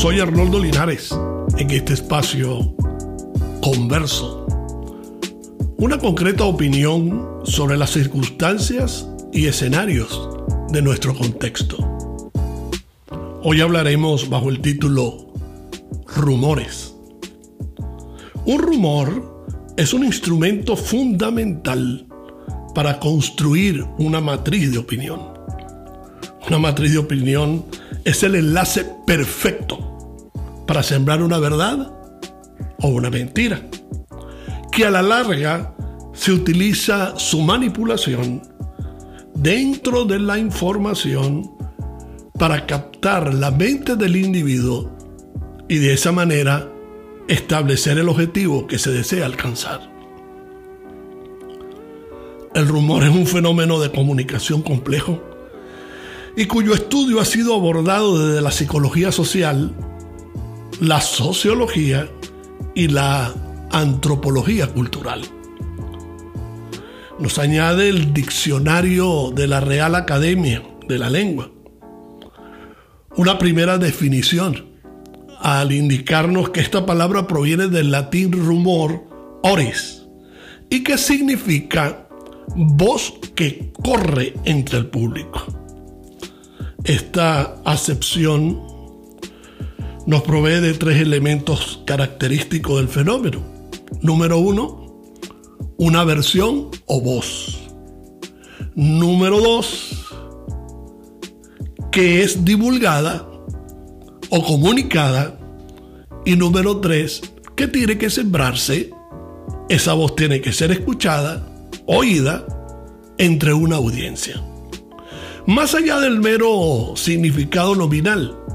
Soy Arnoldo Linares en este espacio converso. Una concreta opinión sobre las circunstancias y escenarios de nuestro contexto. Hoy hablaremos bajo el título Rumores. Un rumor es un instrumento fundamental para construir una matriz de opinión. Una matriz de opinión es el enlace perfecto para sembrar una verdad o una mentira, que a la larga se utiliza su manipulación dentro de la información para captar la mente del individuo y de esa manera establecer el objetivo que se desea alcanzar. El rumor es un fenómeno de comunicación complejo y cuyo estudio ha sido abordado desde la psicología social, la sociología y la antropología cultural. Nos añade el diccionario de la Real Academia de la Lengua. Una primera definición al indicarnos que esta palabra proviene del latín rumor oris y que significa voz que corre entre el público. Esta acepción nos provee de tres elementos característicos del fenómeno. Número uno, una versión o voz. Número dos, que es divulgada o comunicada. Y número tres, que tiene que sembrarse. Esa voz tiene que ser escuchada, oída, entre una audiencia. Más allá del mero significado nominal,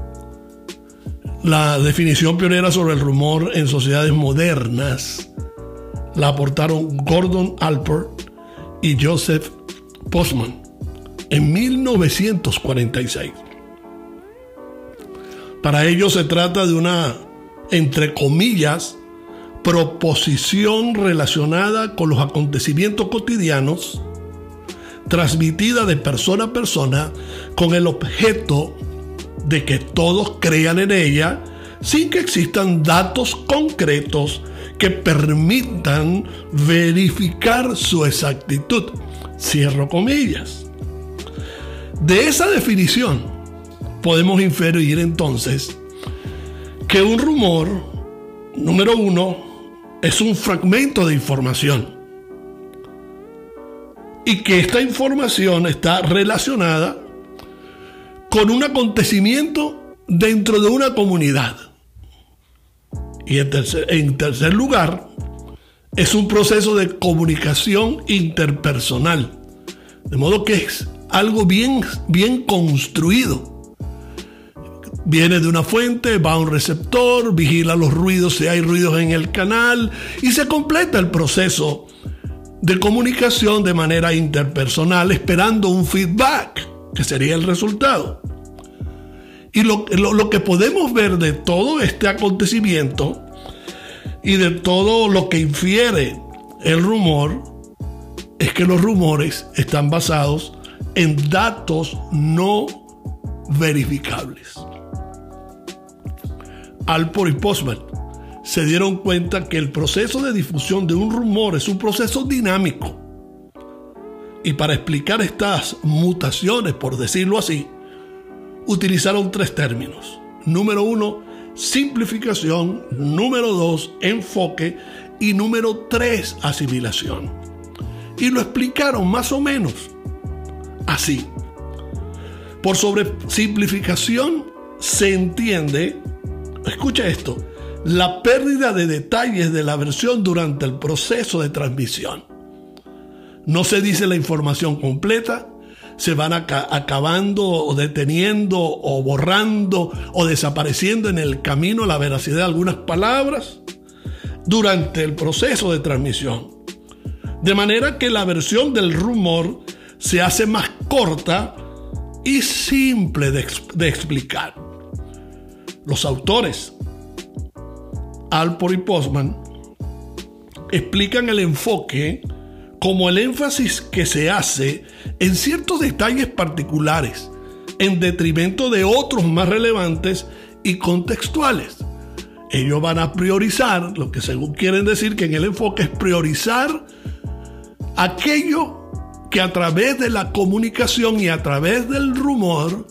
la definición pionera sobre el rumor en sociedades modernas la aportaron Gordon Alpert y Joseph Postman en 1946. Para ellos se trata de una, entre comillas, proposición relacionada con los acontecimientos cotidianos, transmitida de persona a persona con el objeto de que todos crean en ella sin que existan datos concretos que permitan verificar su exactitud. Cierro comillas. De esa definición podemos inferir entonces que un rumor, número uno, es un fragmento de información y que esta información está relacionada con un acontecimiento dentro de una comunidad. Y en tercer, lugar, es un proceso de comunicación interpersonal. De modo que es algo bien, bien construido. Viene de una fuente, va a un receptor, vigila los ruidos si hay ruidos en el canal y se completa el proceso de comunicación de manera interpersonal esperando un feedback que sería el resultado. Y lo, que podemos ver de todo este acontecimiento y de todo lo que infiere el rumor es que los rumores están basados en datos no verificables. Alport y Postman se dieron cuenta que el proceso de difusión de un rumor es un proceso dinámico y para explicar estas mutaciones, por decirlo así, utilizaron tres términos. Número uno, simplificación. Número dos, enfoque. Y número tres, asimilación. Y lo explicaron más o menos así. Por sobresimplificación se entiende, escucha esto, la pérdida de detalles de la versión durante el proceso de transmisión. No se dice la información completa, se van acabando o deteniendo o borrando o desapareciendo en el camino la veracidad de algunas palabras durante el proceso de transmisión. De manera que la versión del rumor se hace más corta y simple de, de explicar. Los autores, Alport y Postman, explican el enfoque como el énfasis que se hace en ciertos detalles particulares, en detrimento de otros más relevantes y contextuales. Ellos van a priorizar, lo que según quieren decir que en el enfoque es priorizar aquello que a través de la comunicación y a través del rumor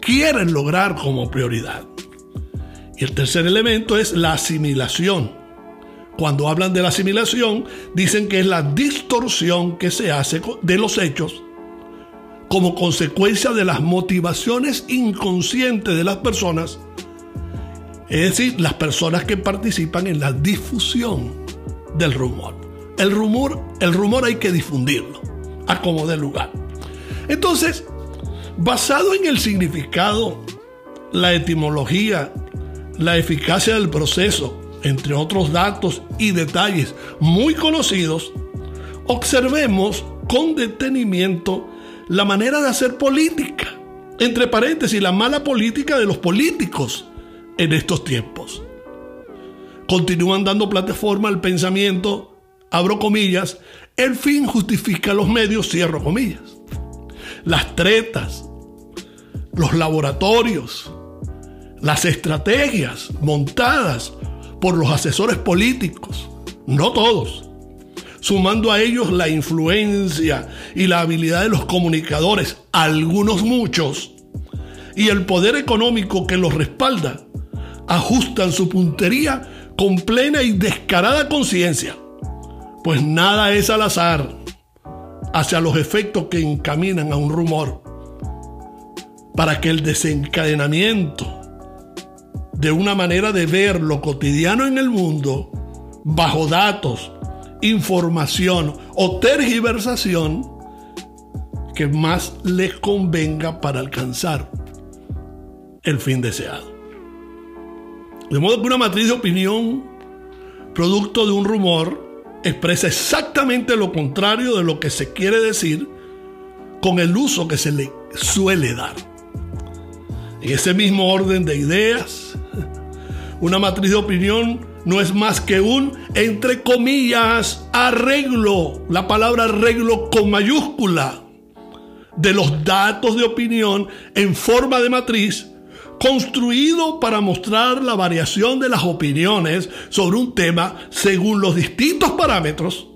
quieren lograr como prioridad. Y el tercer elemento es la asimilación. Cuando hablan de la asimilación, dicen que es la distorsión que se hace de los hechos como consecuencia de las motivaciones inconscientes de las personas, es decir, las personas que participan en la difusión del rumor. El rumor, el rumor hay que difundirlo a como de lugar. Entonces, basado en el significado, la etimología, la eficacia del proceso, entre otros datos y detalles muy conocidos, observemos con detenimiento la manera de hacer política, entre paréntesis, la mala política de los políticos en estos tiempos. Continúan dando plataforma al pensamiento, abro comillas, el fin justifica los medios, cierro comillas. Las tretas, los laboratorios, las estrategias montadas por los asesores políticos, no todos, sumando a ellos la influencia y la habilidad de los comunicadores, algunos muchos, y el poder económico que los respalda, ajustan su puntería con plena y descarada conciencia, pues nada es al azar hacia los efectos que encaminan a un rumor, para que el desencadenamiento de una manera de ver lo cotidiano en el mundo, bajo datos, información o tergiversación que más les convenga para alcanzar el fin deseado. De modo que una matriz de opinión, producto de un rumor, expresa exactamente lo contrario de lo que se quiere decir con el uso que se le suele dar. En ese mismo orden de ideas, una matriz de opinión no es más que un, entre comillas, arreglo, la palabra arreglo con mayúscula, de los datos de opinión en forma de matriz, construido para mostrar la variación de las opiniones sobre un tema según los distintos parámetros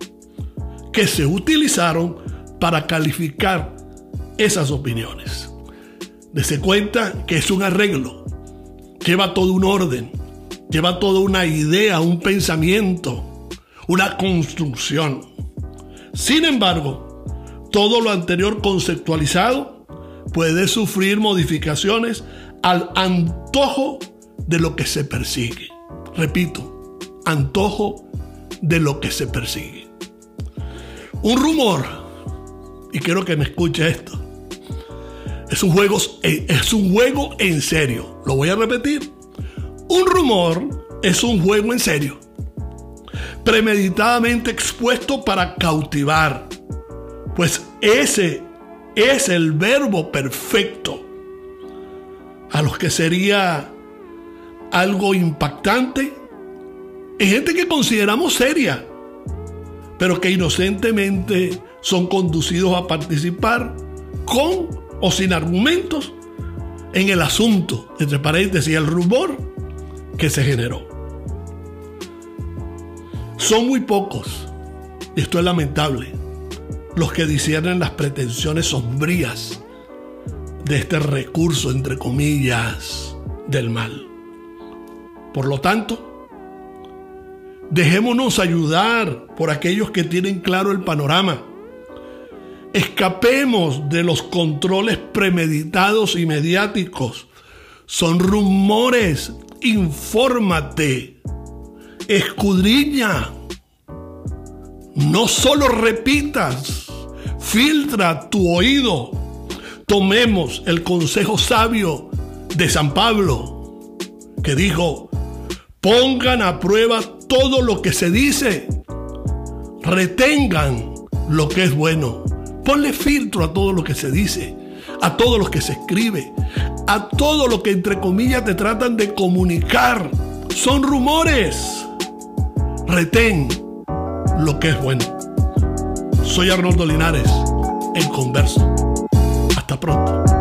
que se utilizaron para calificar esas opiniones. Dese cuenta que es un arreglo, lleva todo un orden, lleva toda una idea, un pensamiento, una construcción. Sin embargo, todo lo anterior conceptualizado puede sufrir modificaciones al antojo de lo que se persigue. Repito, antojo de lo que se persigue. Un rumor, y quiero que me escuche esto, es un juego, es un juego en serio. Lo voy a repetir. Un rumor es un juego en serio, premeditadamente expuesto para cautivar, pues ese es el verbo perfecto a los que sería algo impactante en gente que consideramos seria, pero que inocentemente son conducidos a participar con o sin argumentos en el asunto, entre paréntesis, el rumor que se generó. Son muy pocos, y esto es lamentable, los que disciernen las pretensiones sombrías de este recurso, entre comillas, del mal. Por lo tanto, dejémonos ayudar por aquellos que tienen claro el panorama. Escapemos de los controles premeditados y mediáticos. Son rumores infórmate, escudriña. No solo repitas, filtra tu oído. Tomemos el consejo sabio de San Pablo, que dijo, pongan a prueba todo lo que se dice, retengan lo que es bueno, ponle filtro a todo lo que se dice, a todo lo que se escribe, a todo lo que entre comillas te tratan de comunicar. Son rumores. Retén lo que es bueno. Soy Arnoldo Linares, en Converso. Hasta pronto.